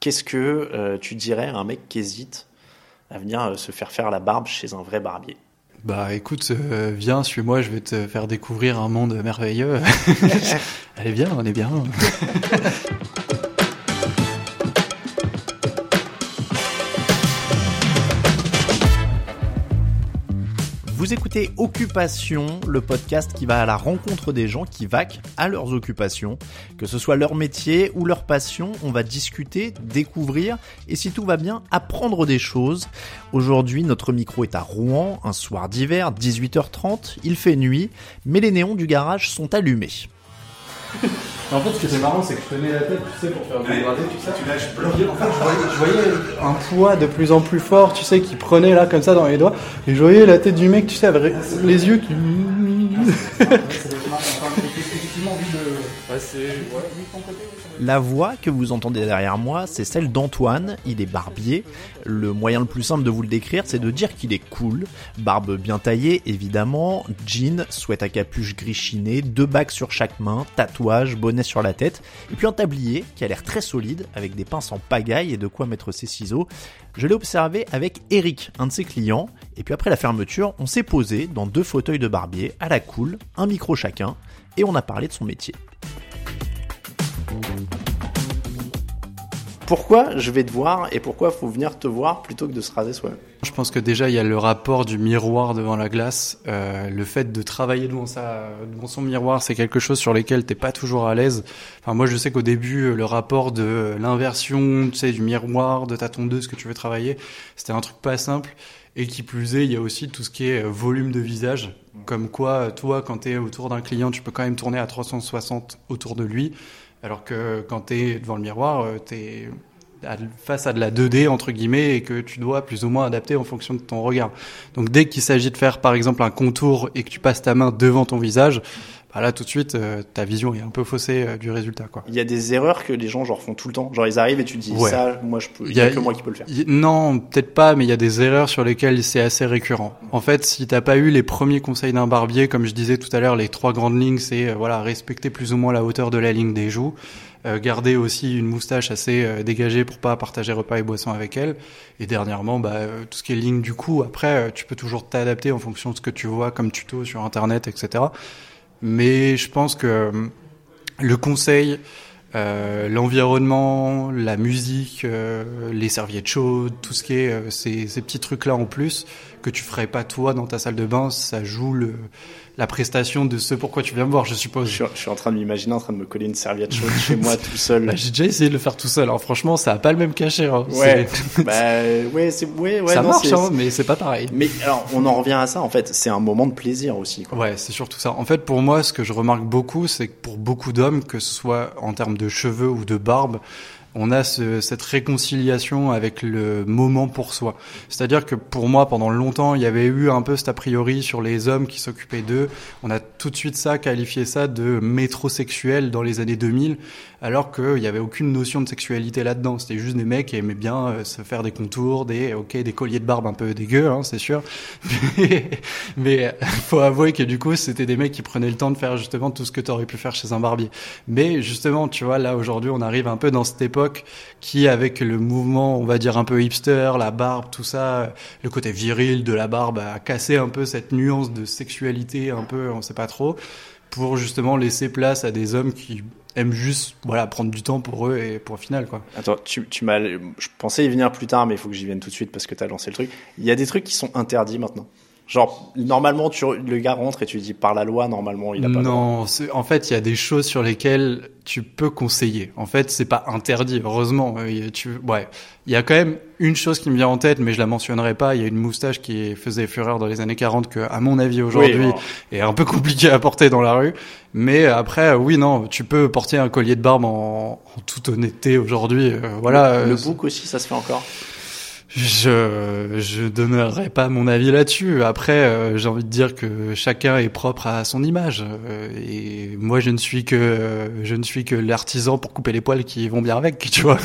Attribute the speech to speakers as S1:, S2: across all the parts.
S1: Qu'est-ce que euh, tu dirais à un mec qui hésite à venir euh, se faire faire la barbe chez un vrai barbier?
S2: Bah écoute, euh, viens, suis-moi, je vais te faire découvrir un monde merveilleux. Allez, viens, on est bien.
S3: Occupation, le podcast qui va à la rencontre des gens qui vaquent à leurs occupations. Que ce soit leur métier ou leur passion, on va discuter, découvrir et si tout va bien, apprendre des choses. Aujourd'hui, notre micro est à Rouen, un soir d'hiver, 18h30, il fait nuit, mais les néons du garage sont allumés.
S2: En fait, ce qui est marrant, c'est que je tenais la tête, tu sais, pour faire du gradé, tout ça. Tu lâches En fait, je voyais, je voyais un poids de plus en plus fort, tu sais, qui prenait là, comme ça, dans les doigts. Et je voyais la tête du mec, tu sais, avec les yeux qui...
S3: La voix que vous entendez derrière moi, c'est celle d'Antoine, il est barbier. Le moyen le plus simple de vous le décrire, c'est de dire qu'il est cool. Barbe bien taillée, évidemment, jean, sweat à capuche gris chiné, deux bagues sur chaque main, tatouage, bonnet sur la tête, et puis un tablier qui a l'air très solide, avec des pinces en pagaille et de quoi mettre ses ciseaux. Je l'ai observé avec Eric, un de ses clients, et puis après la fermeture, on s'est posé dans deux fauteuils de barbier, à la cool, un micro chacun, et on a parlé de son métier.
S1: Pourquoi je vais te voir et pourquoi faut venir te voir plutôt que de se raser soi-même?
S2: Je pense que déjà il y a le rapport du miroir devant la glace, euh, le fait de travailler devant devant son miroir, c'est quelque chose sur lequel t'es pas toujours à l'aise. Enfin moi je sais qu'au début le rapport de l'inversion, tu sais du miroir, de ta tondeuse que tu veux travailler, c'était un truc pas simple. Et qui plus est, il y a aussi tout ce qui est volume de visage, comme quoi toi quand t'es autour d'un client, tu peux quand même tourner à 360 autour de lui. Alors que quand tu es devant le miroir, tu es face à de la 2D entre guillemets et que tu dois plus ou moins adapter en fonction de ton regard. Donc dès qu'il s'agit de faire par exemple un contour et que tu passes ta main devant ton visage, bah là tout de suite euh, ta vision est un peu faussée euh, du résultat quoi.
S1: Il y a des erreurs que les gens genre font tout le temps. Genre ils arrivent et tu dis ça moi je peux il y a, que moi qui peux le faire.
S2: non, peut-être pas mais il y a des erreurs sur lesquelles c'est assez récurrent. En fait, si t'as pas eu les premiers conseils d'un barbier comme je disais tout à l'heure, les trois grandes lignes c'est euh, voilà, respecter plus ou moins la hauteur de la ligne des joues. Euh, garder aussi une moustache assez euh, dégagée pour pas partager repas et boissons avec elle. Et dernièrement, bah, euh, tout ce qui est ligne du cou, après, tu peux toujours t'adapter en fonction de ce que tu vois comme tuto sur Internet, etc. Mais je pense que le conseil, euh, l'environnement, la musique, les serviettes chaudes, tout ce qui est ces, petits trucs là en plus que tu ferais pas toi dans ta salle de bain, ça joue le la prestation de ce pourquoi tu viens me voir, je suppose.
S1: Je, suis en train de m'imaginer en train de me coller une serviette chaude chez moi tout seul.
S2: Bah, j'ai déjà essayé de le faire tout seul. Alors franchement, ça a pas le même cachet. Hein.
S1: Ouais. bah ouais, c'est ouais, ouais.
S2: Ça marche, hein, mais c'est pas pareil.
S1: Mais alors, on en revient à ça. En fait, c'est un moment de plaisir aussi. Quoi.
S2: Ouais, c'est surtout ça. En fait, pour moi, ce que je remarque beaucoup, c'est que pour beaucoup d'hommes, que ce soit en termes de cheveux ou de barbe, on a ce, cette réconciliation avec le moment pour soi. C'est-à-dire que pour moi, pendant longtemps, il y avait eu un peu cet a priori sur les hommes qui s'occupaient d'eux. On a tout de suite ça, qualifié ça de métrosexuel dans les années 2000, alors qu'il n'y avait aucune notion de sexualité là-dedans. C'était juste des mecs qui aimaient bien euh, se faire des contours, des, ok, des colliers de barbe un peu dégueux, hein, c'est sûr. Mais, faut avouer que du coup, c'était des mecs qui prenaient le temps de faire justement tout ce que tu aurais pu faire chez un barbier. Mais justement, tu vois, là aujourd'hui, on arrive un peu dans cette époque qui, avec le mouvement, on va dire un peu hipster, la barbe, tout ça, le côté viril de la barbe, a cassé un peu cette nuance de sexualité, un peu, on sait pas trop, pour justement laisser place à des hommes qui aiment juste voilà prendre du temps pour eux et pour le final quoi.
S1: Attends, tu, tu m'as je pensais y venir plus tard mais il faut que j'y vienne tout de suite parce que tu as lancé le truc. Il y a des trucs qui sont interdits maintenant. Genre, normalement, tu, le gars rentre et tu dis par la loi, normalement, il a pas
S2: Non, en fait, il y a des choses sur lesquelles tu peux conseiller. En fait, c'est pas interdit, heureusement. Euh, tu, ouais. Il y a quand même une chose qui me vient en tête, mais je la mentionnerai pas. Il y a une moustache qui faisait fureur dans les années 40 que, à mon avis, aujourd'hui, est un peu compliqué à porter dans la rue. Mais après, oui, non, tu peux porter un collier de barbe en, toute honnêteté aujourd'hui. Euh, voilà.
S1: Le, le bouc aussi, ça se fait encore?
S2: Je je donnerai pas mon avis là-dessus. Après, euh, j'ai envie de dire que chacun est propre à son image. Euh, et moi, je ne suis que je ne suis que l'artisan pour couper les poils qui vont bien avec, tu vois.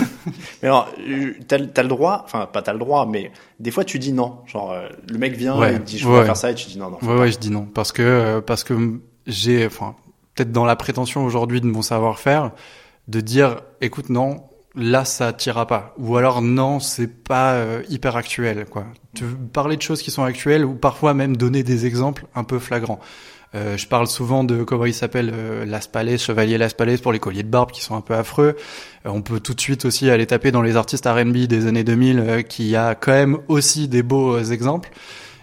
S1: Mais alors, t'as as le droit, enfin pas t'as le droit, mais des fois tu dis non. Genre euh, le mec vient et dit je veux faire ça et tu dis non non.
S2: Ouais ouais, je dis non parce que parce que j'ai, enfin peut-être dans la prétention aujourd'hui de mon savoir-faire de dire écoute non là ça t'ira pas ou alors non c'est pas euh, hyper actuel quoi tu veux parler de choses qui sont actuelles ou parfois même donner des exemples un peu flagrants euh, je parle souvent de comment il s'appelle euh, Las Palais, Chevalier Las Palais pour les colliers de barbe qui sont un peu affreux. Euh, on peut tout de suite aussi aller taper dans les artistes R&B des années 2000 euh, qui a quand même aussi des beaux exemples.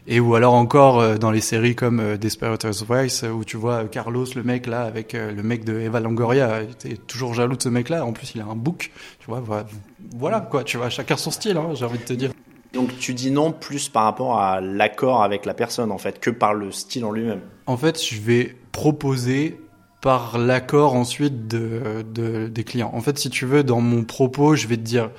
S2: Et ou alors encore dans les séries comme Desperate Housewives où tu vois Carlos le mec là avec le mec de Eva Longoria, t'es toujours jaloux de ce mec là. En plus il a un book, tu vois. Voilà quoi, tu vois. Chacun son style, hein, j'ai envie de te dire.
S1: Donc tu dis non plus par rapport à l'accord avec la personne en fait que par le style en lui-même.
S2: En fait, je vais proposer par l'accord ensuite de, de, des clients. En fait, si tu veux, dans mon propos, je vais te dire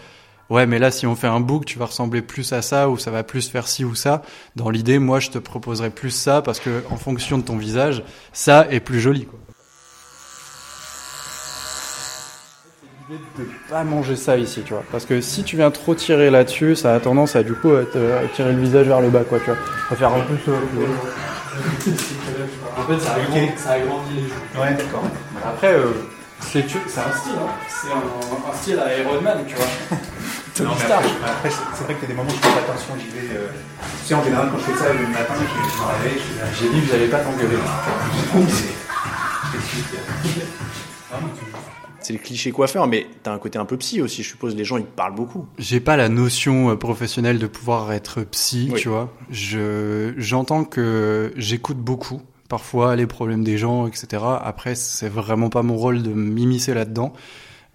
S2: ouais, mais là, si on fait un book, tu vas ressembler plus à ça ou ça va plus faire ci ou ça. Dans l'idée, moi, je te proposerai plus ça parce que en fonction de ton visage, ça est plus joli. Quoi. de pas manger ça ici, tu vois. Parce que si tu viens trop tirer là-dessus, ça a tendance à du coup à, tirer le visage vers le bas, quoi, tu vois. Va faire un peu ça. en fait, ça agrandit, ça agrandit les joues.
S3: Ouais, d'accord.
S2: Après, euh, c'est un style, hein. C'est un, un, style à Iron Man, tu vois.
S3: non, mais après, après c'est vrai qu'il y a des moments où je fais pas attention, j'y vais. Euh... Tu sais, en général, quand je fais ça le matin, je, me réveille,
S2: j'ai dit que j'allais pas t'engueuler.
S1: c'est le cliché coiffeur, mais t'as un côté un peu psy aussi, je suppose. Les gens, ils te parlent beaucoup.
S2: J'ai pas la notion euh, professionnelle de pouvoir être psy, tu vois. Je, j'entends que j'écoute beaucoup, parfois, les problèmes des gens, etc. Après, c'est vraiment pas mon rôle de m'immiscer là-dedans.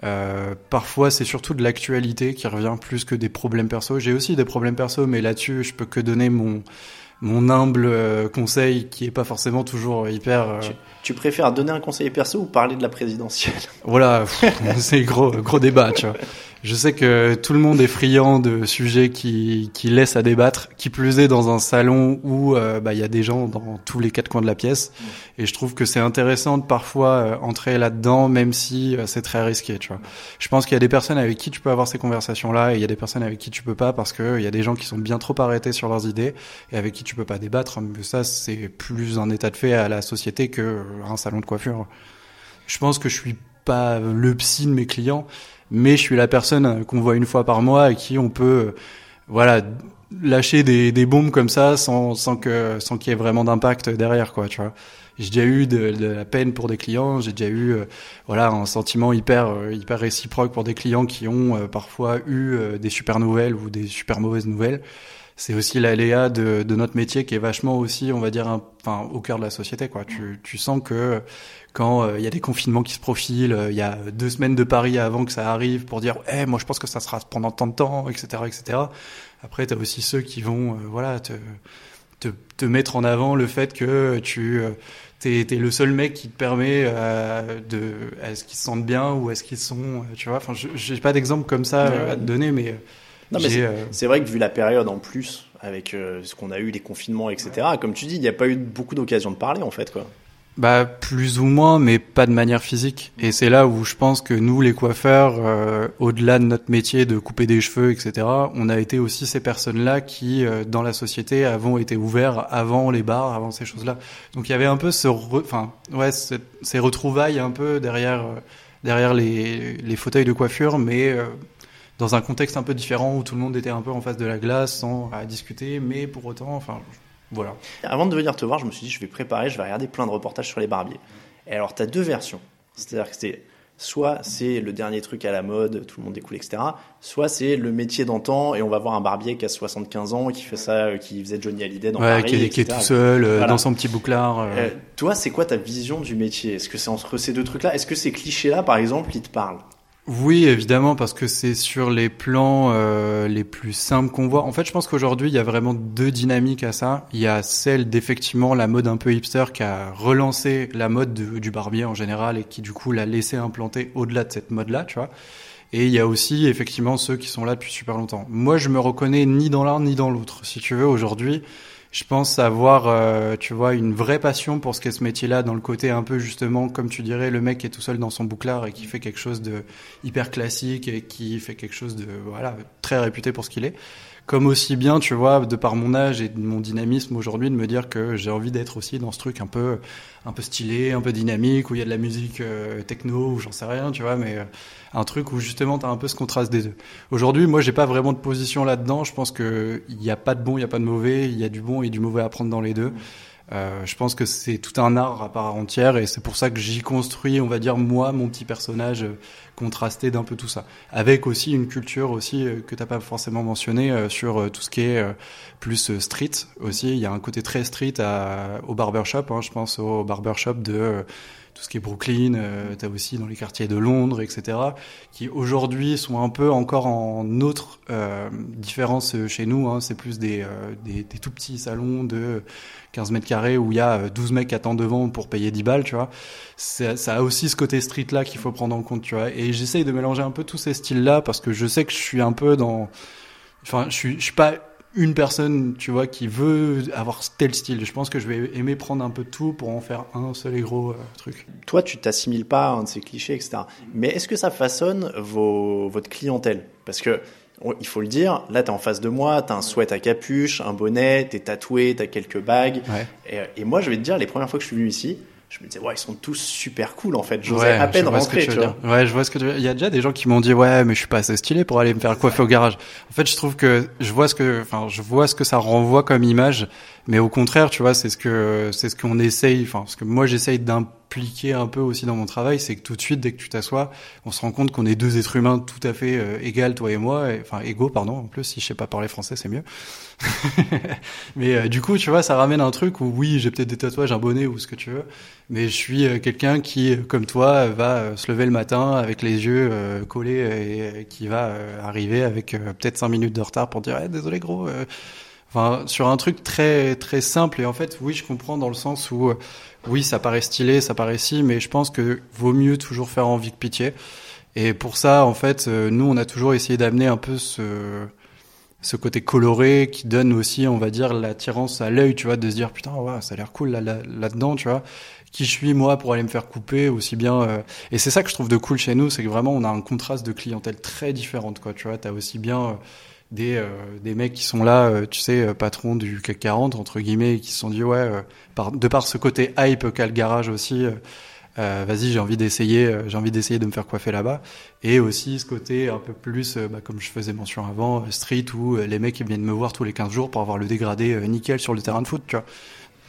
S2: Euh, parfois, c'est surtout de l'actualité qui revient plus que des problèmes perso. J'ai aussi des problèmes perso, mais là-dessus, je peux que donner mon mon humble euh, conseil qui est pas forcément toujours hyper. Euh,
S1: tu, préfères donner un conseil perso ou parler de la présidentielle?
S2: Voilà, c'est gros gros débat, tu vois. Je sais que tout le monde est friand de sujets qui, qui laissent à débattre, qui plus est dans un salon où euh, bah, il y a des gens dans tous les quatre coins de la pièce. Mm. Et je trouve que c'est intéressant de parfois euh, entrer là-dedans, même si euh, c'est très risqué. Tu vois. Je pense qu'il y a des personnes avec qui tu peux avoir ces conversations-là, et il y a des personnes avec qui tu peux pas, parce qu'il y a des gens qui sont bien trop arrêtés sur leurs idées, et avec qui tu peux pas débattre. Mais ça, c'est plus un état de fait à la société que un salon de coiffure. Je pense que je suis pas le psy de mes clients mais je suis la personne qu'on voit une fois par mois et qui on peut, voilà, lâcher des, des bombes comme ça sans, sans que sans qu'il y ait vraiment d'impact derrière, quoi, tu vois. J'ai déjà eu de, la peine pour des clients, j'ai déjà eu, euh, voilà, un sentiment hyper euh, hyper réciproque pour des clients qui ont euh, parfois eu des super nouvelles ou des super mauvaises nouvelles c'est aussi l'aléa de, de, notre métier qui est vachement aussi, on va dire, enfin, au cœur de la société. Quoi. Tu, tu sens que quand euh, il y a des confinements qui se profilent, euh, il y a deux semaines de Paris avant que ça arrive pour dire, eh, moi je pense que ça sera pendant tant de temps, etc., etc. Après, tu as aussi ceux qui vont, euh, voilà, te, te, te, mettre en avant le fait que tu t'es es le seul mec qui te permet de est-ce qu'ils se sentent bien ou est-ce qu'ils sont tu vois enfin j'ai pas d'exemple comme ça à te donner mais
S1: c'est vrai que vu la période en plus, avec ce qu'on a eu, les confinements, etc., comme tu dis, il n'y a pas eu beaucoup d'occasion de parler, en fait, quoi.
S2: Bah plus ou moins, mais pas de manière physique. Et c'est là où je pense que nous, les coiffeurs, euh, au-delà de notre métier de couper des cheveux, etc., on a été aussi ces personnes-là qui, euh, dans la société, avons été ouverts avant les bars, avant ces choses-là. Donc il y avait un peu ce, enfin ouais, ces retrouvailles un peu derrière, euh, derrière les, les fauteuils de coiffure, mais dans un contexte un peu différent où tout le monde était un peu en face de la glace, sans à discuter, mais pour autant, enfin voilà.
S1: Avant de venir te voir, je me suis dit, je vais préparer, je vais regarder plein de reportages sur les barbiers. Et alors, tu as deux versions. C'est-à-dire que c'est soit c'est le dernier truc à la mode, tout le monde découle, etc. Soit c'est le métier d'antan et on va voir un barbier qui a 75 ans qui fait ça, euh, qui faisait Johnny Hallyday dans
S2: ouais,
S1: Paris,
S2: qui, est, qui est tout seul euh, dans son petit bouclard. Euh.
S1: Euh, toi, c'est quoi ta vision du métier? Est-ce que c'est entre ces deux trucs-là? Est-ce que ces clichés-là, par exemple, ils te parlent?
S2: Oui, évidemment, parce que c'est sur les plans euh, les plus simples qu'on voit. En fait, je pense qu'aujourd'hui, il y a vraiment deux dynamiques à ça. Il y a celle d'effectivement la mode un peu hipster qui a relancé la mode du barbier en général et qui du coup l'a laissé implanter au-delà de cette mode-là, tu vois. Et il y a aussi effectivement ceux qui sont là depuis super longtemps. Moi, je me reconnais ni dans l'un ni dans l'autre. Si tu veux, aujourd'hui, je pense avoir, euh, tu vois, une vraie passion pour ce qu'est ce métier-là, dans le côté un peu justement, comme tu dirais, le mec qui est tout seul dans son bouclard et qui fait quelque chose de hyper classique et qui fait quelque chose de, voilà, très réputé pour ce qu'il est comme aussi bien, tu vois, de par mon âge et de mon dynamisme aujourd'hui, de me dire que j'ai envie d'être aussi dans ce truc un peu, un peu stylé, un peu dynamique, où il y a de la musique euh, techno, ou j'en sais rien, tu vois, mais euh, un truc où justement t'as un peu ce contraste des deux. Aujourd'hui, moi, j'ai pas vraiment de position là-dedans. Je pense que il n'y a pas de bon, il n'y a pas de mauvais, il y a du bon et du mauvais à prendre dans les deux. Euh, je pense que c'est tout un art à part entière et c'est pour ça que j'y construis, on va dire moi, mon petit personnage euh, contrasté d'un peu tout ça, avec aussi une culture aussi euh, que t'as pas forcément mentionné sur tout ce qui est plus street aussi. Il y a un côté très street à, au barbershop, hein, je pense au barbershop de tout ce qui est Brooklyn, euh, tu as aussi dans les quartiers de Londres, etc., qui aujourd'hui sont un peu encore en autre euh, différence chez nous. Hein, c'est plus des, euh, des, des, tout petits salons de 15 mètres carrés où il y a 12 mecs qui attendent devant pour payer 10 balles, tu vois. Ça, a aussi ce côté street-là qu'il faut prendre en compte, tu vois. Et j'essaye de mélanger un peu tous ces styles-là parce que je sais que je suis un peu dans... Enfin, je suis, je suis pas une personne, tu vois, qui veut avoir tel style. Je pense que je vais aimer prendre un peu de tout pour en faire un seul et gros euh, truc.
S1: Toi, tu t'assimiles pas à un de ces clichés, etc. Mais est-ce que ça façonne vos, votre clientèle? Parce que il faut le dire, là, tu es en face de moi, tu as un sweat à capuche, un bonnet, tu es tatoué, tu as quelques bagues. Et, et, moi, je vais te dire, les premières fois que je suis venu ici, je me disais ouais ils sont tous super cool en fait. J'osais à peine rentrer tu vois.
S2: ouais je vois ce que tu veux il y a déjà des gens qui m'ont dit ouais mais je suis pas assez stylé pour aller me faire coiffer au garage. En fait je trouve que je vois ce que enfin je vois ce que ça renvoie comme image. Mais au contraire tu vois c'est ce que c'est ce qu'on essaye enfin ce que moi j'essaye d'impliquer un peu aussi dans mon travail c'est que tout de suite dès que tu t'assois on se rend compte qu'on est deux êtres humains tout à fait euh, égaux toi et moi enfin égaux pardon en plus si je sais pas parler français c'est mieux mais euh, du coup tu vois ça ramène un truc où oui j'ai peut-être des tatouages un bonnet ou ce que tu veux mais je suis euh, quelqu'un qui, comme toi, va euh, se lever le matin avec les yeux euh, collés et qui va arriver avec peut-être cinq minutes de retard pour dire eh, désolé gros. Sur un truc très très simple et en fait, oui, je comprends dans le sens où oui, ça paraît stylé, ça paraît si, mais je pense que vaut mieux toujours faire envie que pitié. Et pour ça, en fait, nous, on a toujours essayé d'amener un peu ce côté coloré qui donne aussi, on va dire, l'attirance à l'œil, tu vois, de se dire putain, ouais, ça a l'air cool là, là, là-dedans, tu vois qui je suis moi pour aller me faire couper aussi bien euh, et c'est ça que je trouve de cool chez nous c'est que vraiment on a un contraste de clientèle très différente quoi tu vois t'as aussi bien euh, des euh, des mecs qui sont là tu sais patrons du CAC 40 entre guillemets et qui se sont dit ouais par, de par ce côté hype qu'a le garage aussi vas-y j'ai envie d'essayer j'ai envie d'essayer de me faire coiffer là-bas. Et aussi ce côté un peu plus bah, comme je faisais mention avant street où les mecs viennent me voir tous les 15 jours pour avoir le dégradé nickel sur le terrain de foot tu vois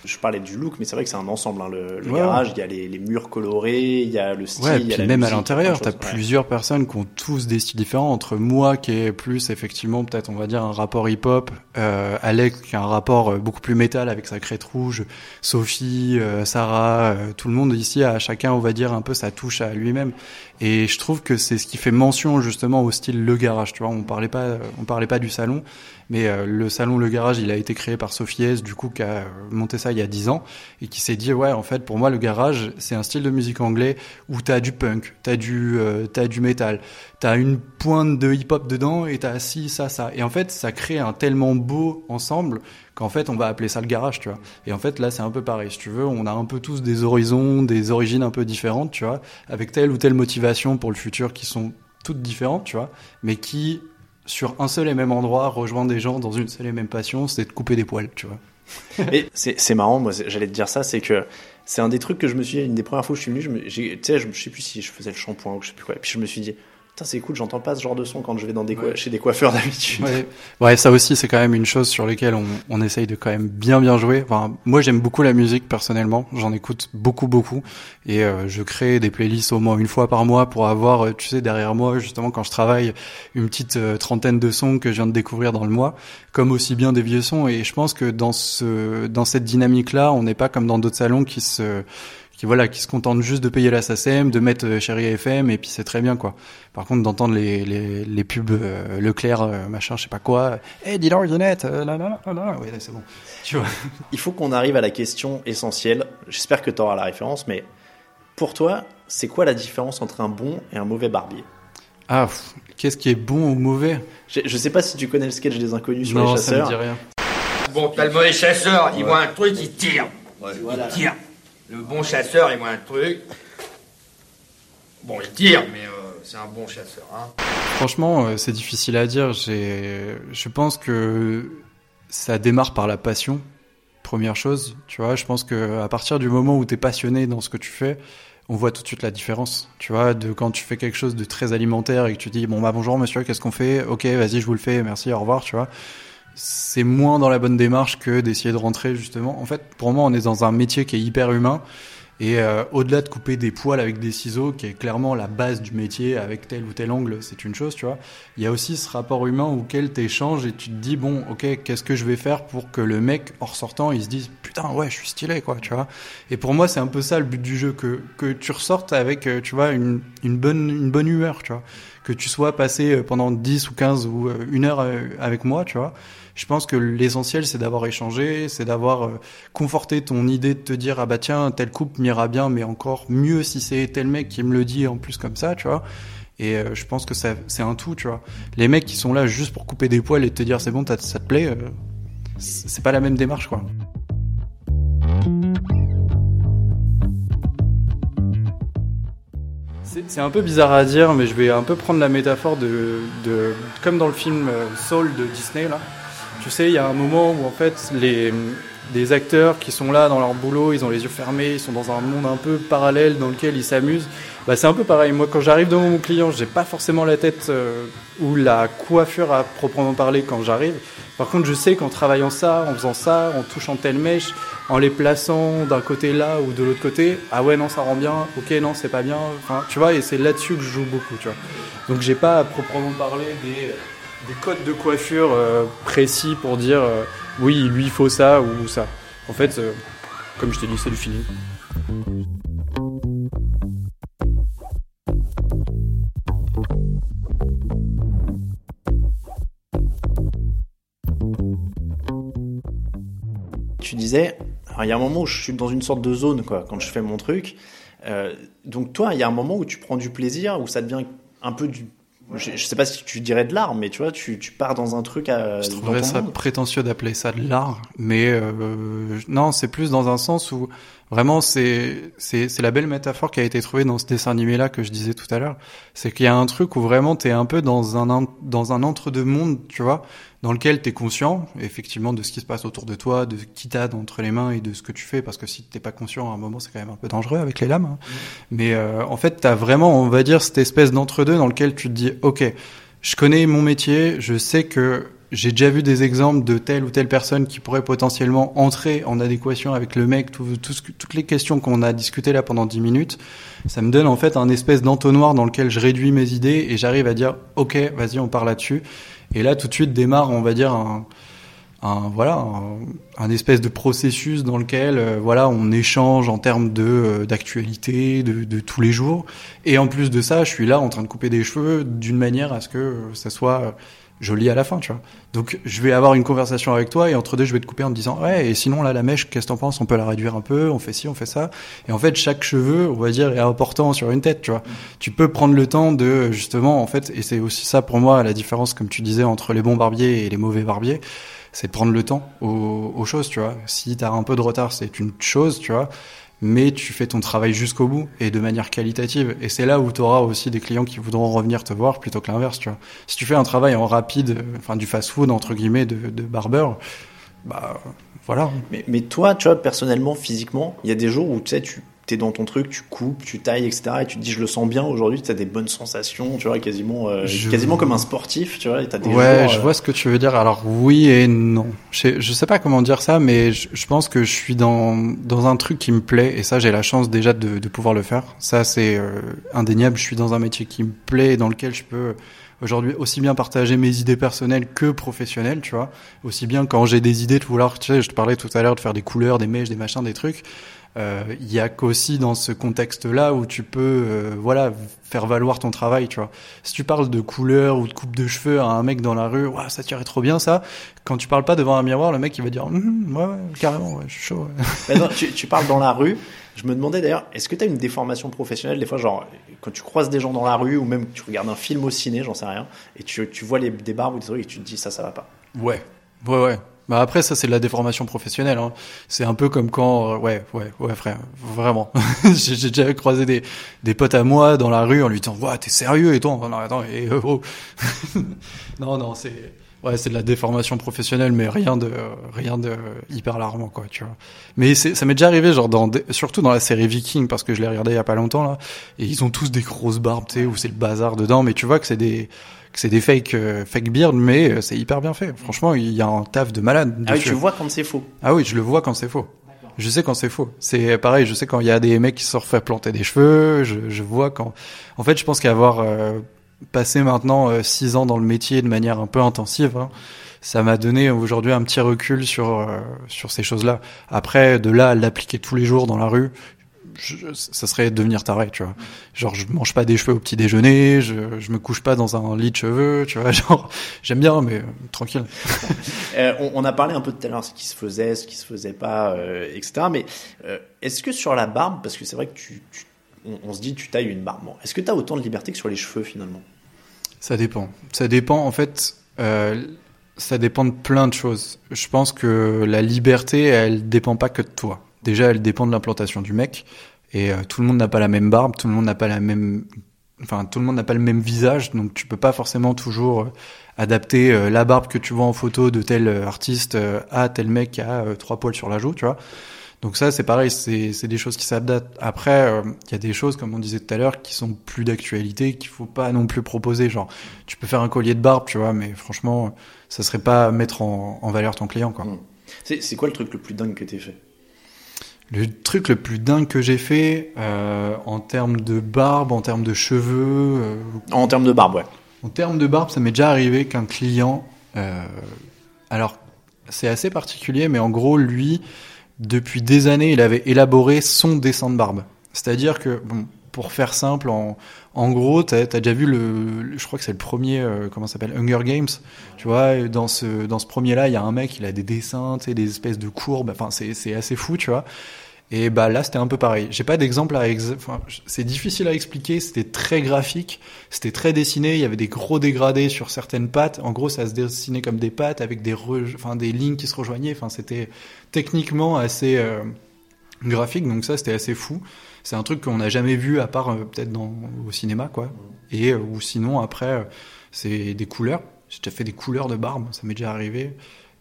S1: je parlais du look, mais c'est vrai que c'est un ensemble. Hein. Le, garage, il y a les, les, murs colorés, il y a le style.
S2: Ouais,
S1: y a
S2: même à l'intérieur, tu as plusieurs personnes qui ont tous des styles différents. Entre moi, qui est plus effectivement peut-être on va dire un rapport hip-hop, euh, Alex qui a un rapport euh, beaucoup plus métal avec sa crête rouge, Sophie, euh, Sarah, euh, tout le monde ici a chacun on va dire un peu sa touche à lui-même. Et je trouve que c'est ce qui fait mention justement au style le garage. Tu vois, on parlait pas, on parlait pas du salon, mais euh, le salon le garage, il a été créé par Sophie S, du coup, qui a monté ça il y a 10 ans et qui s'est dit ouais, en fait, pour moi, le garage, c'est un style de musique anglais où t'as du punk, t'as du, euh, t'as du métal, t'as une pointe de hip-hop dedans et t'as ci, ça, ça. Et en fait, ça crée un tellement beau ensemble qu'en fait on va appeler ça le garage, tu vois. Et en fait là c'est un peu pareil, si tu veux, on a un peu tous des horizons, des origines un peu différentes, tu vois, avec telle ou telle motivation pour le futur qui sont toutes différentes, tu vois, mais qui sur un seul et même endroit rejoignent des gens dans une seule et même passion, c'est de couper des poils, tu vois.
S1: et c'est marrant, moi j'allais te dire ça, c'est que c'est un des trucs que je me suis dit, une des premières fois où je suis venu, je, tu sais, je, je sais plus si je faisais le shampoing ou je sais plus quoi, et puis je me suis dit, c'est cool, j'entends pas ce genre de son quand je vais dans des chez des coiffeurs d'habitude.
S2: Ouais. ça aussi, c'est quand même une chose sur laquelle on, on essaye de quand même bien bien jouer. Enfin, moi, j'aime beaucoup la musique personnellement. J'en écoute beaucoup beaucoup et euh, je crée des playlists au moins une fois par mois pour avoir, euh, tu sais, derrière moi justement quand je travaille, une petite euh, trentaine de sons que je viens de découvrir dans le mois, comme aussi bien des vieux sons. Et je pense que dans ce dans cette dynamique là, on n'est pas comme dans d'autres salons qui se qui voilà, qui se contentent juste de payer la SACEM, de mettre euh, Chérie FM et puis c'est très bien quoi. Par contre, d'entendre les, les, les pubs euh, Leclerc, euh, machin, je sais pas quoi, eh hey, dis donc Yonette, là là là là, ouais c'est bon. Tu vois.
S1: Il faut qu'on arrive à la question essentielle. J'espère que tu auras la référence, mais pour toi, c'est quoi la différence entre un bon et un mauvais barbier?
S2: Ah, qu'est-ce qui est bon ou mauvais?
S1: Je, je sais pas si tu connais le sketch des inconnus sur les chasseurs.
S2: Ça me dit rien.
S4: Bon, t'as le mauvais chasseur, il voit un truc, il tire. Il tire. Le bon chasseur, il voit un truc. Bon, il tire, mais euh, c'est un bon chasseur. Hein.
S2: Franchement, euh, c'est difficile à dire. Je pense que ça démarre par la passion. Première chose, tu vois, je pense que à partir du moment où tu es passionné dans ce que tu fais, on voit tout de suite la différence. Tu vois, de quand tu fais quelque chose de très alimentaire et que tu dis bon bah bonjour monsieur, qu'est-ce qu'on fait? Ok, vas-y, je vous le fais, merci, au revoir, tu vois. C'est moins dans la bonne démarche que d'essayer de rentrer justement. En fait, pour moi, on est dans un métier qui est hyper humain et euh, au-delà de couper des poils avec des ciseaux, qui est clairement la base du métier, avec tel ou tel angle, c'est une chose, tu vois. Il y a aussi ce rapport humain auquel tu échanges et tu te dis, bon, ok, qu'est-ce que je vais faire pour que le mec, en ressortant, il se dise, putain, ouais, je suis stylé, quoi, tu vois. Et pour moi, c'est un peu ça le but du jeu, que, que tu ressortes avec, euh, tu vois, une, une, bonne, une bonne humeur, tu vois. Que tu sois passé euh, pendant 10 ou 15 ou une heure avec moi, tu vois je pense que l'essentiel, c'est d'avoir échangé, c'est d'avoir euh, conforté ton idée de te dire, ah bah tiens, telle coupe m'ira bien, mais encore mieux si c'est tel mec qui me le dit en plus comme ça, tu vois. Et euh, je pense que c'est un tout, tu vois. Les mecs qui sont là juste pour couper des poils et te dire, c'est bon, ça te plaît, euh, c'est pas la même démarche, quoi. C'est un peu bizarre à dire, mais je vais un peu prendre la métaphore de, de comme dans le film Soul de Disney là. Tu sais, il y a un moment où en fait les, des acteurs qui sont là dans leur boulot, ils ont les yeux fermés, ils sont dans un monde un peu parallèle dans lequel ils s'amusent. Bah, c'est un peu pareil. Moi, quand j'arrive devant mon client, j'ai pas forcément la tête euh, ou la coiffure à proprement parler quand j'arrive. Par contre, je sais qu'en travaillant ça, en faisant ça, en touchant telle mèche, en les plaçant d'un côté là ou de l'autre côté, ah ouais, non, ça rend bien, ok, non, c'est pas bien. Tu vois, et c'est là-dessus que je joue beaucoup, tu vois. Donc, j'ai pas à proprement parler des des codes de coiffure euh, précis pour dire euh, oui, lui faut ça ou ça. En fait, euh, comme je t'ai dit, c'est du feeling.
S1: Tu disais, il y a un moment où je suis dans une sorte de zone quoi, quand je fais mon truc. donc toi, il y a un moment où tu prends du plaisir, où ça devient un peu du je, je, sais pas si tu dirais de l'art, mais tu vois, tu, tu pars dans un truc à.
S2: Je trouverais ça prétentieux d'appeler ça de l'art, mais euh, non, c'est plus dans un sens où vraiment c'est c'est c'est la belle métaphore qui a été trouvée dans ce dessin animé là que je disais tout à l'heure. C'est qu'il y a un truc où vraiment t'es un peu dans un dans un entre deux mondes, tu vois, dans lequel tu es conscient effectivement de ce qui se passe autour de toi, de qui t'as entre les mains et de ce que tu fais, parce que si t'es pas conscient à un moment, c'est quand même un peu dangereux avec les lames. Hein. Mmh. Mais euh, en fait, tu as vraiment, on va dire, cette espèce d'entre-deux dans lequel tu te dis, ok, je connais mon métier, je sais que j'ai déjà vu des exemples de telle ou telle personne qui pourrait potentiellement entrer en adéquation avec le mec, toutes les questions qu'on a discutées là pendant 10 minutes. Ça me donne en fait un espèce d'entonnoir dans lequel je réduis mes idées et j'arrive à dire, ok, vas-y, on part là-dessus. Et là, tout de suite démarre, on va dire, un, voilà, un, espèce de processus dans lequel, euh, voilà, on échange en termes euh, d'actualité, de, de, tous les jours. Et en plus de ça, je suis là en train de couper des cheveux d'une manière à ce que ça soit joli à la fin, tu vois. Donc je vais avoir une conversation avec toi et entre deux je vais te couper en te disant ouais et sinon là la mèche qu'est-ce que t'en penses? On peut la réduire un peu on fait ci on fait ça et en fait chaque cheveu on va dire est important sur une tête tu vois. Tu peux prendre le temps de justement en fait et c'est aussi ça pour moi la différence comme tu disais entre les bons barbiers et les mauvais barbiers c'est de prendre le temps aux, aux choses tu vois. Si t'as un peu de retard c'est une chose tu vois mais tu fais ton travail jusqu'au bout et de manière qualitative. Et c'est là où tu auras aussi des clients qui voudront revenir te voir plutôt que l'inverse, tu vois. Si tu fais un travail en rapide, enfin du fast-food entre guillemets de, de barbeur, bah voilà.
S1: Mais, mais toi, tu vois, personnellement, physiquement, il y a des jours où tu sais, tu t'es dans ton truc, tu coupes, tu tailles, etc. Et tu te dis, je le sens bien aujourd'hui, tu as des bonnes sensations, tu vois, quasiment, euh, quasiment comme un sportif, tu vois. Et as des
S2: ouais, je euh, vois ce que tu veux dire. Alors oui et non. Je, je sais pas comment dire ça, mais je, je, pense que je suis dans dans un truc qui me plaît et ça, j'ai la chance déjà de, de pouvoir le faire. Ça, c'est euh, indéniable. Je suis dans un métier qui me plaît et dans lequel je peux aujourd'hui aussi bien partager mes idées personnelles que professionnelles, tu vois. Aussi bien quand j'ai des idées de vouloir, tu sais, je te parlais tout à l'heure de faire des couleurs, des mèches, des machins, des trucs il y a qu'aussi dans ce contexte-là où tu peux, euh, voilà, faire valoir ton travail, tu vois. Si tu parles de couleur ou de coupe de cheveux à un mec dans la rue, ouais, ça tirait trop bien ça. Quand tu parles pas devant un miroir, le mec il va dire, hum, ouais, ouais, carrément, ouais, je suis chaud.
S1: tu, tu, parles dans la rue. Je me demandais d'ailleurs, est-ce que tu as une déformation professionnelle? Des fois, genre quand tu croises des gens dans la rue ou même tu regardes un film au ciné, j'en sais rien, et tu, tu vois les, des barbes ou des trucs et tu te dis ça, ça va pas.
S2: Ouais, ouais, ouais. Bah après ça c'est de la déformation professionnelle. Hein. C'est un peu comme quand euh, ouais ouais ouais frère vraiment. J'ai déjà croisé des des potes à moi dans la rue en lui disant ouais t'es sérieux et toi non attends et euh, oh. non non c'est ouais c'est de la déformation professionnelle mais rien de rien de hyper alarmant quoi tu vois. Mais ça m'est déjà arrivé genre dans surtout dans la série Viking parce que je l'ai regardé il y a pas longtemps là et ils ont tous des grosses barbes tu sais où c'est le bazar dedans mais tu vois que c'est des c'est des fake euh, fake beards, mais euh, c'est hyper bien fait. Franchement, il y a un taf de malade.
S1: Ah oui, tu vois quand c'est faux.
S2: Ah oui, je le vois quand c'est faux. Je sais quand c'est faux. C'est pareil, je sais quand il y a des mecs qui se sont fait planter des cheveux. Je, je vois quand. En fait, je pense qu'avoir euh, passé maintenant euh, six ans dans le métier de manière un peu intensive, hein, ça m'a donné aujourd'hui un petit recul sur sur ces choses-là. Après, de là à l'appliquer tous les jours dans la rue, ça serait devenir taré, tu vois. Genre, je mange pas des cheveux au petit déjeuner, je, je me couche pas dans un lit de cheveux, tu vois. Genre, j'aime bien, mais euh, tranquille.
S1: euh, on, on, a parlé un peu tout à l'heure ce qui se faisait, ce qui se faisait pas, euh, etc. Mais est-ce que sur la barbe, parce que c'est vrai que tu, tu on, on, se dit tu tailles une barbe, bon, est-ce que tu as autant de liberté que sur les cheveux finalement?
S2: Ça dépend. Ça dépend, en fait. ça dépend de plein de choses. Je pense que la liberté, elle dépend pas que de toi déjà, elle dépend de l'implantation du mec. Et euh, tout le monde n'a pas la même barbe, tout le monde n'a pas la même, enfin tout le monde n'a pas le même visage, donc tu peux pas forcément toujours euh, adapter euh, la barbe que tu vois en photo de tel artiste à tel mec qui a trois poils sur la joue, tu vois. Donc ça, c'est pareil, c'est des choses qui s'adaptent. Après, il y a des choses, comme on disait tout à l'heure, qui sont plus d'actualité, qu'il faut pas non plus proposer. Genre, tu peux faire un collier de barbe, tu vois, mais franchement, ça serait pas mettre en, valeur ton client. Mmh.
S1: C'est quoi le truc le plus dingue que t'aies fait?
S2: Le truc le plus dingue que j'ai fait euh, en termes de barbe, en termes de cheveux. Euh,
S1: en termes de barbe, ouais.
S2: En termes de barbe, ça m'est déjà arrivé qu'un client. Euh, alors, c'est assez particulier, mais en gros, lui, depuis des années, il avait élaboré son dessin de barbe. C'est-à-dire que, bon, pour faire simple, en, gros, t'as as déjà vu le, je crois que c'est le premier, euh, comment s'appelle, Hunger Games. Tu vois, dans ce dans ce premier-là, il y a un mec, il a des dessins, tu sais, des espèces de courbes. Enfin, c'est assez fou, tu vois. Et bah là, c'était un peu pareil. J'ai pas d'exemple à, enfin, c'est difficile à expliquer. C'était très graphique, c'était très dessiné. Il y avait des gros dégradés sur certaines pattes. En gros, ça se dessinait comme des pattes avec des, enfin, des lignes qui se rejoignaient. Enfin, c'était techniquement assez euh, graphique. Donc ça, c'était assez fou c'est un truc qu'on n'a jamais vu à part euh, peut-être dans au cinéma quoi. Et euh, ou sinon après euh, c'est des couleurs. J'ai déjà fait des couleurs de barbe, ça m'est déjà arrivé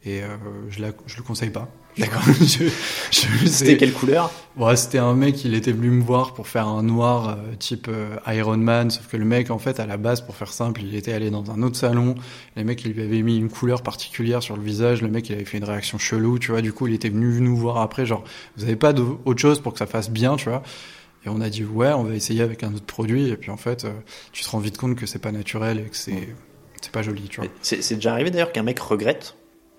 S2: et je la je le conseille pas.
S1: D'accord. C'était quelle couleur?
S2: Ouais, C'était un mec, il était venu me voir pour faire un noir type Iron Man, sauf que le mec, en fait, à la base, pour faire simple, il était allé dans un autre salon. Le mec, il lui avait mis une couleur particulière sur le visage. Le mec, il avait fait une réaction chelou, tu vois. Du coup, il était venu nous voir après, genre, vous avez pas d'autre chose pour que ça fasse bien, tu vois. Et on a dit ouais, on va essayer avec un autre produit. Et puis en fait, euh, tu te rends vite compte que c'est pas naturel et que c'est c'est pas joli, tu vois.
S1: C'est déjà arrivé d'ailleurs qu'un mec regrette.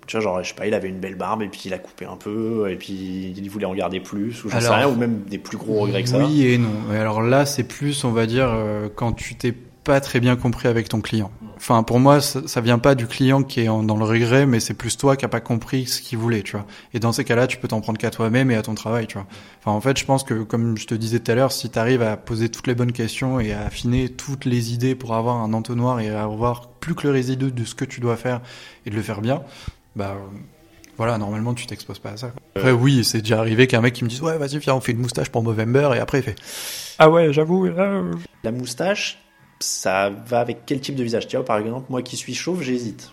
S1: Tu vois, genre, je sais pas, il avait une belle barbe et puis il a coupé un peu et puis il voulait en garder plus ou j'en sais rien, ou même des plus gros regrets que ça.
S2: Oui et non. Et alors là, c'est plus, on va dire, euh, quand tu t'es pas très bien compris avec ton client. Enfin, pour moi, ça, ça vient pas du client qui est en, dans le regret, mais c'est plus toi qui a pas compris ce qu'il voulait, tu vois. Et dans ces cas-là, tu peux t'en prendre qu'à toi-même et à ton travail, tu vois. Enfin, en fait, je pense que, comme je te disais tout à l'heure, si tu arrives à poser toutes les bonnes questions et à affiner toutes les idées pour avoir un entonnoir et avoir plus que le résidu de ce que tu dois faire et de le faire bien, bah, voilà, normalement, tu t'exposes pas à ça. Après, oui, c'est déjà arrivé qu'un mec qui me dise, ouais, vas-y, viens, on fait une moustache pour Movember, et après, il fait, ah ouais, j'avoue,
S1: La moustache, ça va avec quel type de visage Tu vois, par exemple, moi qui suis chauve, j'hésite.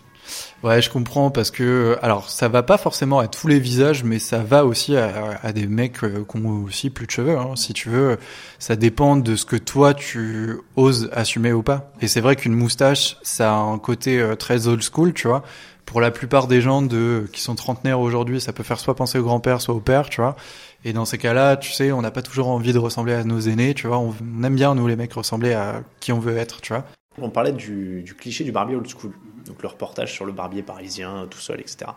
S2: Ouais, je comprends parce que alors ça va pas forcément à tous les visages, mais ça va aussi à, des mecs euh, qui ont aussi plus de cheveux. Hein. Si tu veux, ça dépend de ce que toi tu oses assumer ou pas. Et c'est vrai qu'une moustache, ça a un côté euh, très old school, tu vois. Pour la plupart des gens de qui sont trentenaires aujourd'hui, ça peut faire soit penser au grand-père, soit au père, tu vois. Et dans ces cas-là, tu sais, on n'a pas toujours envie de ressembler à nos aînés, tu vois. On, aime bien, nous, les mecs, ressembler à qui on veut être, tu vois.
S1: On parlait du, cliché du barbier old school. Donc le reportage sur le barbier parisien, tout seul, etc.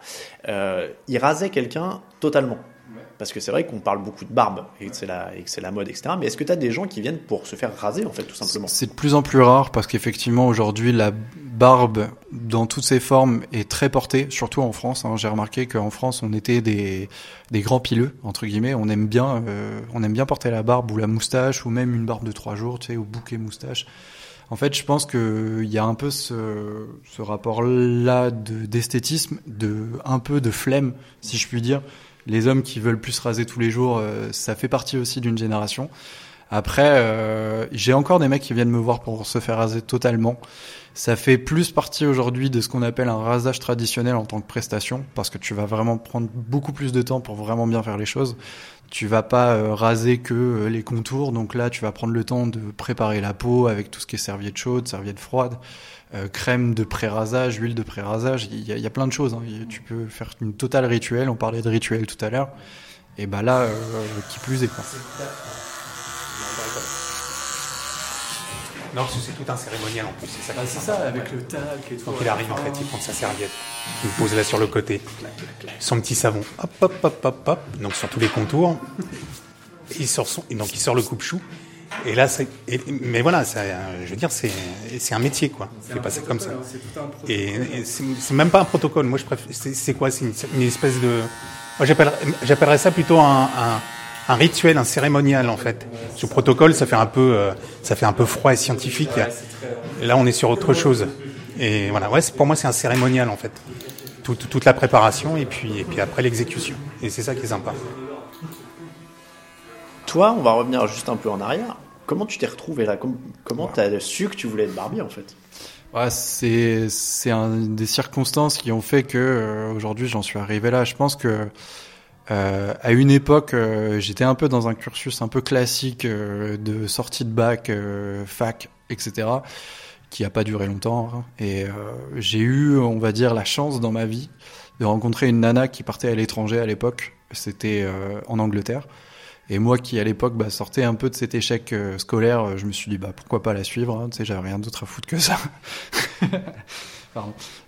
S1: Euh, il rasait quelqu'un totalement. Parce que c'est vrai qu'on parle beaucoup de barbe et que c'est la, la mode, etc. Mais est-ce que tu as des gens qui viennent pour se faire raser, en fait, tout simplement?
S2: C'est de plus en plus rare parce qu'effectivement, aujourd'hui, la barbe, dans toutes ses formes, est très portée, surtout en France. Hein. J'ai remarqué qu'en France, on était des, des grands pileux, entre guillemets. On aime bien, euh, on aime bien porter la barbe ou la moustache ou même une barbe de trois jours, tu sais, ou bouquet moustache. En fait, je pense que il y a un peu ce, ce rapport-là de d'esthétisme, de un peu de flemme, si je puis dire. Les hommes qui veulent plus raser tous les jours, euh, ça fait partie aussi d'une génération. Après, euh, j'ai encore des mecs qui viennent me voir pour se faire raser totalement. Ça fait plus partie aujourd'hui de ce qu'on appelle un rasage traditionnel en tant que prestation, parce que tu vas vraiment prendre beaucoup plus de temps pour vraiment bien faire les choses. Tu vas pas euh, raser que euh, les contours, donc là tu vas prendre le temps de préparer la peau avec tout ce qui est serviette chaude, serviette froide, euh, crème de pré-rasage, huile de pré-rasage. Il y, a, il y a plein de choses. Hein. Tu peux faire une totale rituel. On parlait de rituel tout à l'heure. Et bah là, qui plus est quoi.
S5: Non, parce que c'est tout un cérémonial en plus. C'est ça,
S2: Bah, c'est ça, avec le talc et tout.
S5: Donc il arrive en fait, il prend sa serviette, il pose là sur le côté, son petit savon, hop hop hop hop hop, donc sur tous les contours. Il sort son, donc il sort le coupe-chou. Et là, c'est, mais voilà, ça, euh, je veux dire, c'est, c'est un métier quoi. C'est pas ça comme ça. Et, et c'est, même pas un protocole. Moi, je préfère. C'est, quoi? C'est une, une espèce de. Moi, j'appelle, j'appellerais ça plutôt un, un, un rituel, un cérémonial en fait. Ce protocole, ça fait un peu, euh, ça fait un peu froid et scientifique. Là, on est sur autre chose. Et voilà, ouais, pour moi, c'est un cérémonial en fait. Tout- tout- toute la préparation et puis, et puis après l'exécution. Et c'est ça qui est sympa.
S1: Toi, on va revenir juste un peu en arrière. Comment tu t'es retrouvé là? Com- Comment t'as su que tu voulais être barbier en fait?
S2: Ouais, c'est c'est un des circonstances qui ont fait que euh, aujourd'hui j'en suis arrivé là. Je pense que euh, à une époque euh, j'étais un peu dans un cursus un peu classique euh, de sortie de bac, euh, fac, etc. qui a pas duré longtemps. hein. Et euh, j'ai eu, on va dire, la chance dans ma vie de rencontrer une nana qui partait à l'étranger à l'époque. C'était euh, en Angleterre. Et moi qui à l'époque bah, sortais un peu de cet échec scolaire, je me suis dit bah pourquoi pas la suivre. hein. Tu sais, j'avais rien d'autre à foutre que ça.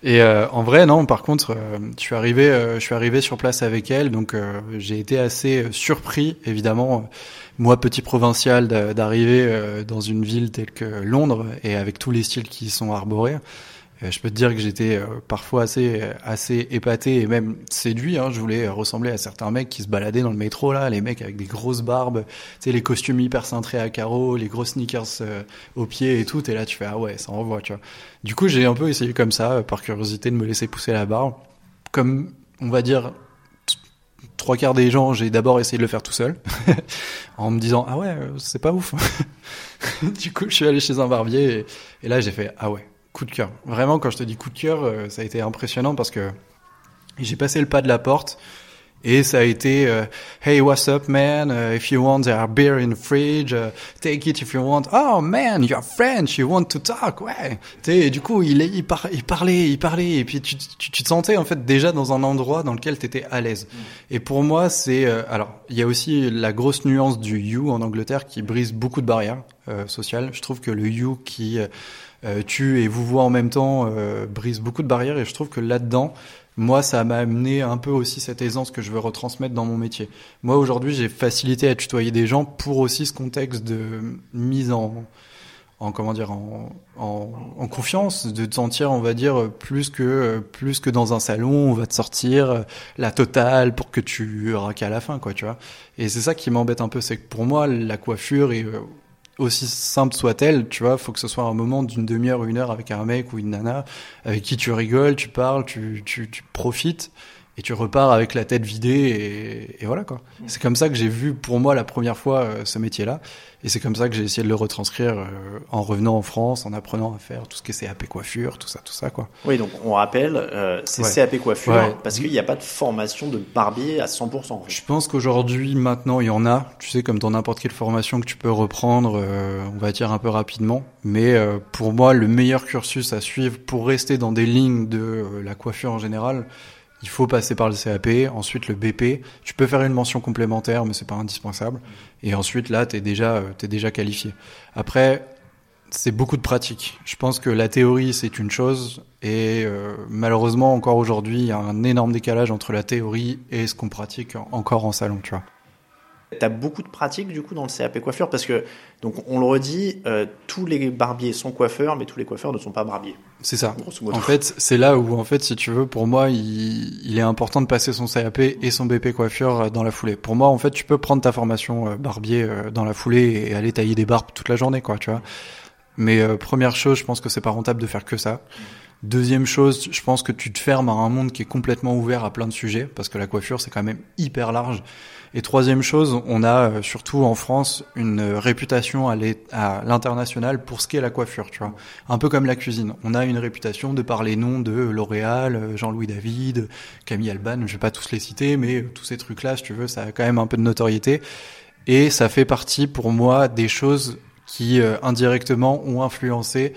S2: Et euh, en vrai, non. Par contre, euh, je suis arrivé, euh, je suis arrivé sur place avec elle, donc j'ai été assez surpris, évidemment. Moi, petit provincial, d'a- d'arriver dans une ville telle que Londres et avec tous les styles qui y sont arborés. Euh, Je peux te dire que j'étais euh, parfois assez, assez épaté et même séduit. Hein. Je voulais euh, ressembler à certains mecs qui se baladaient dans le métro là, les mecs avec des grosses barbes, tu sais les costumes hyper cintrés à carreaux, les gros sneakers euh, aux pieds et tout. Et là, tu fais ah ouais, ça envoie, tu vois. Du coup, j'ai un peu essayé comme ça, euh, par curiosité, de me laisser pousser la barbe. Comme on va dire trois quarts des gens, j'ai d'abord essayé de le faire tout seul, en me disant ah ouais, euh, c'est pas ouf. du coup, je suis allé chez un barbier et là, j'ai fait ah ouais coup de cœur. Vraiment, quand je te dis coup de cœur, euh, ça a été impressionnant parce que j'ai passé le pas de la porte et ça a été euh, Hey, what's up, man? Uh, if you want, there are beer in the fridge. Uh, take it if you want. Oh man, you're French. You want to talk? Ouais. Et du coup, il, il, par- il parlait, il parlait, et puis tu, tu, tu te sentais en fait déjà dans un endroit dans lequel tu étais à l'aise. Et pour moi, c'est euh, alors il y a aussi la grosse nuance du you en Angleterre qui brise beaucoup de barrières euh, sociales. Je trouve que le you qui euh, et vous voit en même temps euh, brise beaucoup de barrières et je trouve que là-dedans moi ça m'a amené un peu aussi cette aisance que je veux retransmettre dans mon métier. Moi aujourd'hui j'ai facilité à tutoyer des gens pour aussi ce contexte de mise en en comment dire en, en, confiance de te sentir on va dire plus que plus que dans un salon on va te sortir euh, la totale pour que tu raques à la fin quoi tu vois. Et c'est ça qui m'embête un peu c'est que pour moi la coiffure est euh, aussi simple soit-elle, tu vois, faut que ce soit un moment d'une demi-heure ou une heure avec un mec ou une nana avec qui tu rigoles, tu parles, tu, tu, tu profites et tu repars avec la tête vidée et, et voilà quoi. C'est comme ça que j'ai vu pour moi la première fois euh, ce métier-là et c'est comme ça que j'ai essayé de le retranscrire euh, en revenant en France, en apprenant à faire tout ce qui est CAP coiffure, tout ça, tout ça quoi.
S1: Oui, donc on rappelle, euh, c'est
S2: Ouais.
S1: CAP coiffure
S2: Ouais.
S1: parce qu'il n'y a pas de formation de barbier à 100%. en fait.
S2: Je pense qu'aujourd'hui, maintenant, il y en a. Tu sais, comme dans n'importe quelle formation que tu peux reprendre, on va dire un peu rapidement. Mais pour moi, le meilleur cursus à suivre pour rester dans des lignes de la coiffure en général, il faut passer par le CAP, ensuite le BP. Tu peux faire une mention complémentaire, mais c'est pas indispensable. Et ensuite, là, t'es déjà, euh, t'es déjà qualifié. Après, c'est beaucoup de pratique. Je pense que la théorie, c'est une chose, et euh, malheureusement, encore aujourd'hui, il y a un énorme décalage entre la théorie et ce qu'on pratique en- encore en salon, tu vois.
S1: T'as beaucoup de pratiques du coup dans le CAP coiffure parce que, donc on le redit, euh, tous les barbiers sont coiffeurs, mais tous les coiffeurs ne sont pas barbiers.
S2: C'est ça.
S1: Grosso modo.
S2: En fait, c'est là où, en fait, si tu veux, pour moi, il, il est important de passer son CAP et son BP coiffure euh, dans la foulée. Pour moi, en fait, tu peux prendre ta formation euh, barbier euh, dans la foulée et aller tailler des barbes toute la journée, quoi, tu vois. Mais euh, première chose, je pense que c'est pas rentable de faire que ça. Deuxième chose, je pense que tu te fermes à un monde qui est complètement ouvert à plein de sujets, parce que la coiffure, c'est quand même hyper large. Et troisième chose, on a euh, surtout en France une euh, réputation à l'international pour ce qu'est la coiffure, tu vois. Un peu comme la cuisine. On a une réputation de par les noms de L'Oréal, euh, Jean-Louis David, Camille Alban, je vais pas tous les citer, mais tous ces trucs-là, si tu veux, ça a quand même un peu de notoriété. Et ça fait partie pour moi des choses qui indirectement ont influencé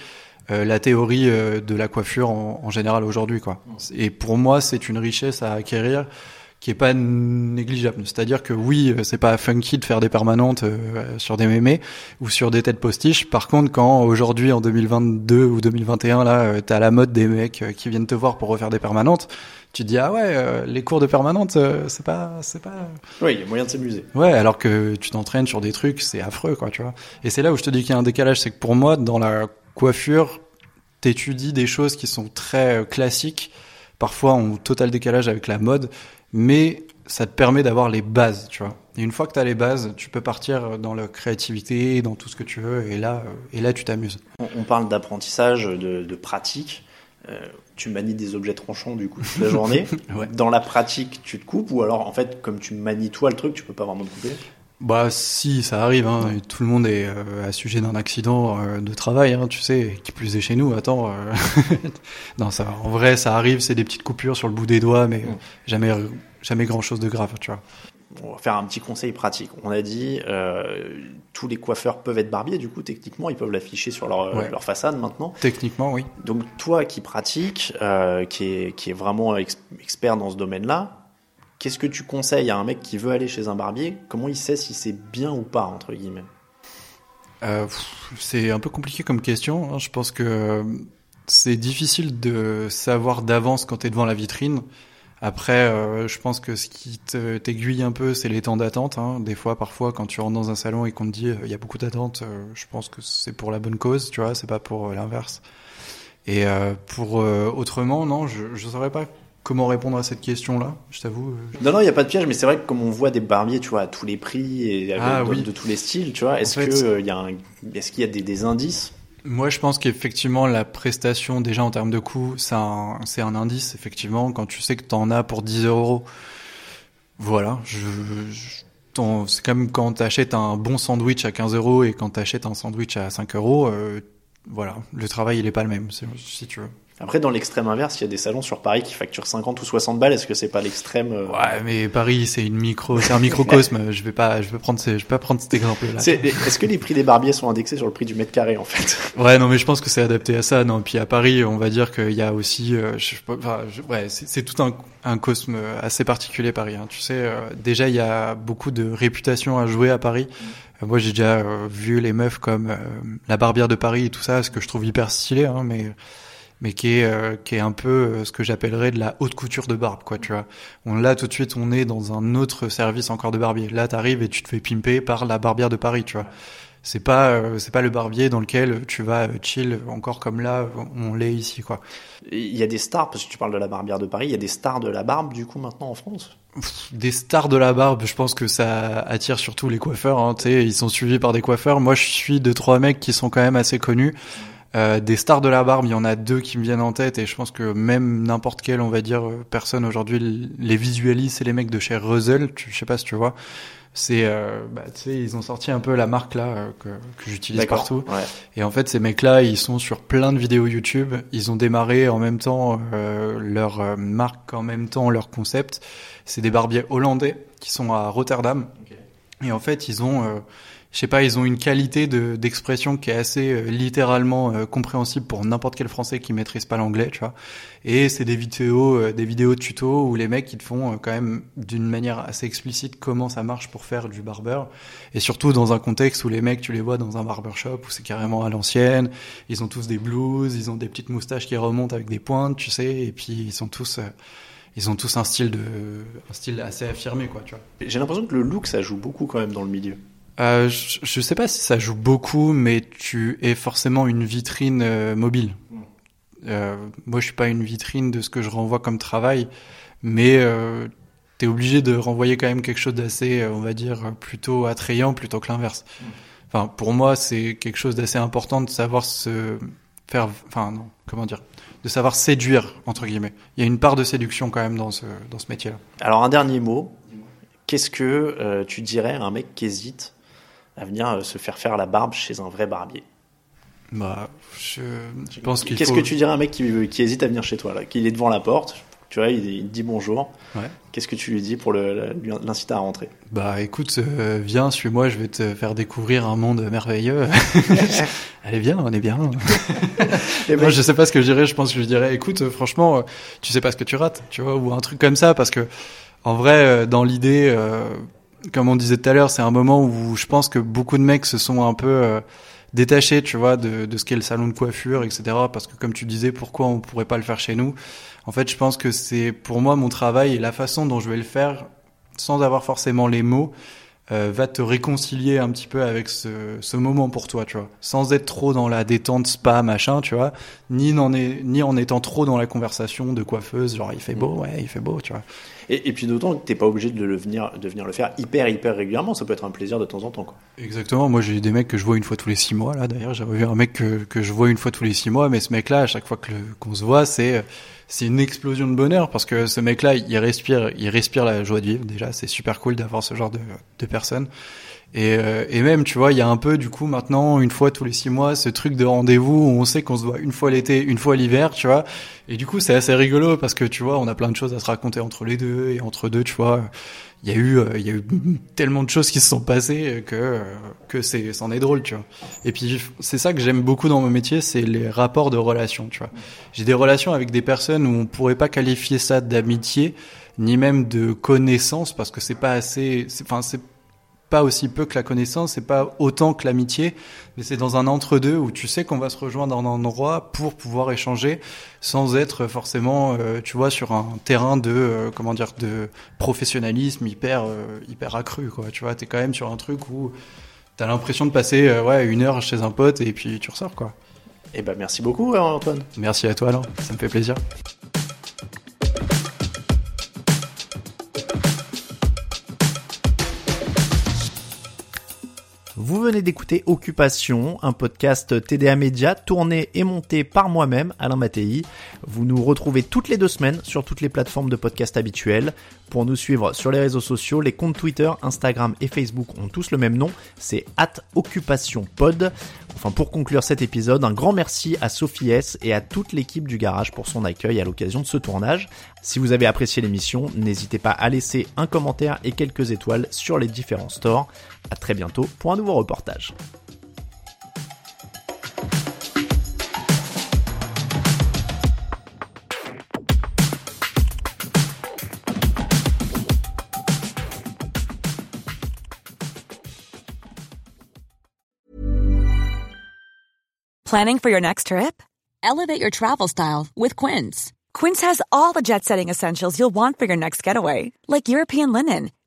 S2: la théorie de la coiffure en, en général aujourd'hui, quoi. Et pour moi, c'est une richesse à acquérir qui est pas négligeable. C'est-à-dire que oui, c'est pas funky de faire des permanentes euh, sur des mémés ou sur des têtes postiches. Par contre, quand aujourd'hui en 2022 ou 2021 là, euh, t'as la mode des mecs euh, qui viennent te voir pour refaire des permanentes, tu te dis ah ouais, les cours de permanentes, c'est pas, c'est pas.
S1: Oui, il y a moyen de s'amuser.
S2: Ouais, alors que tu t'entraînes sur des trucs, c'est affreux quoi, tu vois. Et c'est là où je te dis qu'il y a un décalage, c'est que pour moi, dans la coiffure, t'étudies des choses qui sont très classiques parfois en total décalage avec la mode mais ça te permet d'avoir les bases, tu vois. Et une fois que tu as les bases, tu peux partir dans la créativité, dans tout ce que tu veux, et là, et là tu t'amuses.
S1: On, parle d'apprentissage, de, pratique. Euh, tu manies des objets tranchants du coup toute la journée. Dans la pratique, tu te coupes ou alors en fait, comme tu manies toi le truc, tu peux pas vraiment te couper?
S2: Bah si, ça arrive. Hein. Tout le monde est euh, à sujet d'un accident euh, de travail, hein, tu sais, qui plus est chez nous. Attends, euh... non, ça, en vrai, ça arrive. C'est des petites coupures sur le bout des doigts, mais jamais, jamais grand chose de grave, tu vois.
S1: On va faire un petit conseil pratique. On a dit euh, tous les coiffeurs peuvent être barbiers, du coup techniquement ils peuvent l'afficher sur leur, leur, façade maintenant.
S2: Techniquement oui.
S1: Donc toi qui pratiques, qui, est, qui est vraiment expert dans ce domaine-là, Qu'est-ce que tu conseilles à un mec qui veut aller chez un barbier? Comment il sait si c'est bien ou pas, entre guillemets?
S2: Euh, C'est un peu compliqué comme question. Hein. Je pense que c'est difficile de savoir d'avance quand tu es devant la vitrine. Après, euh, je pense que ce qui t'aiguille un peu, c'est les temps d'attente. Hein. Des fois, parfois, quand tu rentres dans un salon et qu'on te dit il y a beaucoup d'attente, euh, je pense que c'est pour la bonne cause, tu vois, c'est pas pour l'inverse. Et pour autrement, non, je ne saurais pas Comment répondre à cette question-là Je t'avoue. Euh,
S1: non, non, il n'y a pas de piège, mais c'est vrai que comme on voit des barbiers, tu vois, à tous les prix et ah de, tous les styles, tu vois, est-ce qu'il euh, y a, est-ce qu'il y a des, des indices?
S2: moi, je pense qu'effectivement, la prestation, déjà en termes de coût, c'est un, indice, effectivement. Quand tu sais que tu en as pour 10 euros, voilà. Je, c'est comme quand tu achètes un bon sandwich à 15 euros et quand tu achètes un sandwich à 5 euros, euh, voilà. Le travail, il est pas le même, si tu veux.
S1: Après, dans l'extrême inverse, il y a des salons sur Paris qui facturent 50 ou 60 balles. Est-ce que c'est pas l'extrême euh,
S2: Ouais, mais Paris, c'est une micro, c'est un microcosme. je vais pas, je vais prendre, je vais pas prendre cet exemple-là.
S1: Est-ce que les prix des barbiers sont indexés sur le prix du mètre carré en fait?
S2: Ouais, non, mais je pense que c'est adapté à ça. Non, puis à Paris, on va dire qu'il y a aussi, euh, je, enfin, ouais, c'est tout un, un cosme assez particulier Paris. Hein. Tu sais, euh, déjà il y a beaucoup de réputation à jouer à Paris. moi, j'ai déjà vu les meufs comme la barbière de Paris et tout ça, ce que je trouve hyper stylé, hein, mais mais qui est euh, qui est un peu euh, ce que j'appellerais de la haute couture de barbe quoi tu vois on là tout de suite on est dans un autre service encore de barbier là t'arrives et tu te fais pimper par la barbière de Paris tu vois c'est pas euh, c'est pas le barbier dans lequel tu vas chill encore comme là on l'est ici quoi
S1: il y a des stars parce que tu parles de la barbière de Paris il y a des stars de la barbe du coup maintenant en France?
S2: Des stars de la barbe, je pense que ça attire surtout les coiffeurs. Hein, ils sont suivis par des coiffeurs. Moi, je suis deux trois mecs qui sont quand même assez connus. Euh, des stars de la barbe, il y en a deux qui me viennent en tête et je pense que même n'importe quelle, on va dire, euh, personne aujourd'hui les visualise. C'est les mecs de chez Russell, je sais pas si tu vois. C'est, euh, bah, tu sais, ils ont sorti un peu la marque là que, que j'utilise partout. Et en fait, ces mecs-là, ils sont sur plein de vidéos YouTube. Ils ont démarré en même temps leur marque, en même temps leur concept. C'est des barbiers hollandais qui sont à Rotterdam. Et en fait, ils ont je sais pas, ils ont une qualité de d'expression qui est assez euh, littéralement euh, compréhensible pour n'importe quel français qui maîtrise pas l'anglais, tu vois. Et c'est des vidéos, euh, des vidéos tuto où les mecs ils te font quand même d'une manière assez explicite comment ça marche pour faire du barber. Et surtout dans un contexte où les mecs tu les vois dans un barbershop où c'est carrément à l'ancienne. Ils ont tous des blues, ils ont des petites moustaches qui remontent avec des pointes, tu sais, et puis ils sont tous ils ont tous un style de un style assez affirmé quoi tu vois
S1: j'ai l'impression que le look ça joue beaucoup quand même dans le milieu
S2: euh, je, je sais pas si ça joue beaucoup, mais tu es forcément une vitrine euh, mobile. Mm. Euh, moi, je suis pas une vitrine de ce que je renvoie comme travail, mais euh, tu es obligé de renvoyer quand même quelque chose d'assez, on va dire, plutôt attrayant plutôt que l'inverse. Mm. enfin pour moi c'est quelque chose d'assez important de savoir se faire, enfin non, comment dire, de savoir séduire entre guillemets. Il y a une part de séduction quand même dans ce dans ce métier-là.
S1: Alors un dernier mot, qu'est-ce que euh, tu dirais à un mec qui hésite à venir euh, se faire faire la barbe chez un vrai barbier
S2: Bah, je, je pense qu'il
S1: Qu'est-ce
S2: faut...
S1: que tu dirais à un mec qui, qui hésite à venir chez toi là, qu'il est devant la porte, tu vois, il, il te dit bonjour.
S2: Ouais.
S1: Qu'est-ce que tu lui dis pour l'inciter à rentrer?
S2: Bah écoute, euh, viens, suis-moi, je vais te faire découvrir un monde merveilleux. Allez, viens, on est bien.
S1: Eh ben,
S2: Moi, je sais pas ce que je dirais. Je pense que je dirais, écoute, euh, franchement, euh, tu sais pas ce que tu rates, tu vois, ou un truc comme ça, parce que en vrai, euh, dans l'idée, euh, comme on disait tout à l'heure, c'est un moment où je pense que beaucoup de mecs se sont un peu euh, détachés, tu vois, de, de ce qu'est le salon de coiffure, etc. Parce que comme tu disais, pourquoi on pourrait pas le faire chez nous? En fait, je pense que c'est pour moi mon travail et la façon dont je vais le faire, sans avoir forcément les mots, euh, va te réconcilier un petit peu avec ce, ce moment pour toi, tu vois, sans être trop dans la détente spa machin, tu vois, ni en, est, ni en étant trop dans la conversation de coiffeuse, genre il fait beau, ouais, il fait beau, tu vois.
S1: Et, et puis d'autant que t'es pas obligé de le venir, de venir le faire hyper hyper régulièrement. Ça peut être un plaisir de temps en temps. Quoi.
S2: Exactement, moi j'ai des mecs que je vois une fois tous les six mois là. D'ailleurs, j'avais vu un mec que, que je vois une fois tous les six mois, mais ce mec-là, à chaque fois que le- qu'on se voit, c'est c'est une explosion de bonheur parce que ce mec-là, il respire, il respire la joie de vivre. Déjà, c'est super cool d'avoir ce genre de, de personnes. Et, euh, et même, tu vois, il y a un peu du coup maintenant une fois tous les six mois ce truc de rendez-vous où on sait qu'on se voit une fois l'été, une fois l'hiver, tu vois. Et du coup, c'est assez rigolo parce que tu vois, on a plein de choses à se raconter entre les deux et entre deux, tu vois. Il y a eu, euh, il y a eu tellement de choses qui se sont passées que euh, que c'est, c'en est drôle, tu vois. Et puis c'est ça que j'aime beaucoup dans mon métier, c'est les rapports de relations, tu vois. J'ai des relations avec des personnes où on pourrait pas qualifier ça d'amitié, ni même de connaissance, parce que c'est pas assez, enfin c'est pas aussi peu que la connaissance, c'est pas autant que l'amitié, mais c'est dans un entre-deux où tu sais qu'on va se rejoindre dans un endroit pour pouvoir échanger sans être forcément, euh, tu vois, sur un terrain de, euh, comment dire, de professionnalisme hyper, euh, hyper accru, quoi. Tu vois, t'es quand même sur un truc où t'as l'impression de passer, ouais, une heure chez un pote et puis tu ressors, quoi.
S1: Et ben merci beaucoup Antoine.
S2: Merci à toi, Alain. Ça me fait plaisir.
S3: Vous venez d'écouter Occupation, un podcast TDA Média tourné et monté par moi-même, Alain Mattei. Vous nous retrouvez toutes les deux semaines sur toutes les plateformes de podcast habituelles. Pour nous suivre sur les réseaux sociaux, les comptes Twitter, Instagram et Facebook ont tous le même nom, c'est @occupationpod. Enfin, pour conclure cet épisode, un grand merci à Sophie S et à toute l'équipe du garage pour son accueil à l'occasion de ce tournage. Si vous avez apprécié l'émission, n'hésitez pas à laisser un commentaire et quelques étoiles sur les différents stores. À très bientôt pour un nouveau reportage.
S6: Planning for your next trip? Elevate your travel style with Quince. Quince has all the jet setting essentials you'll want for your next getaway, like European linen,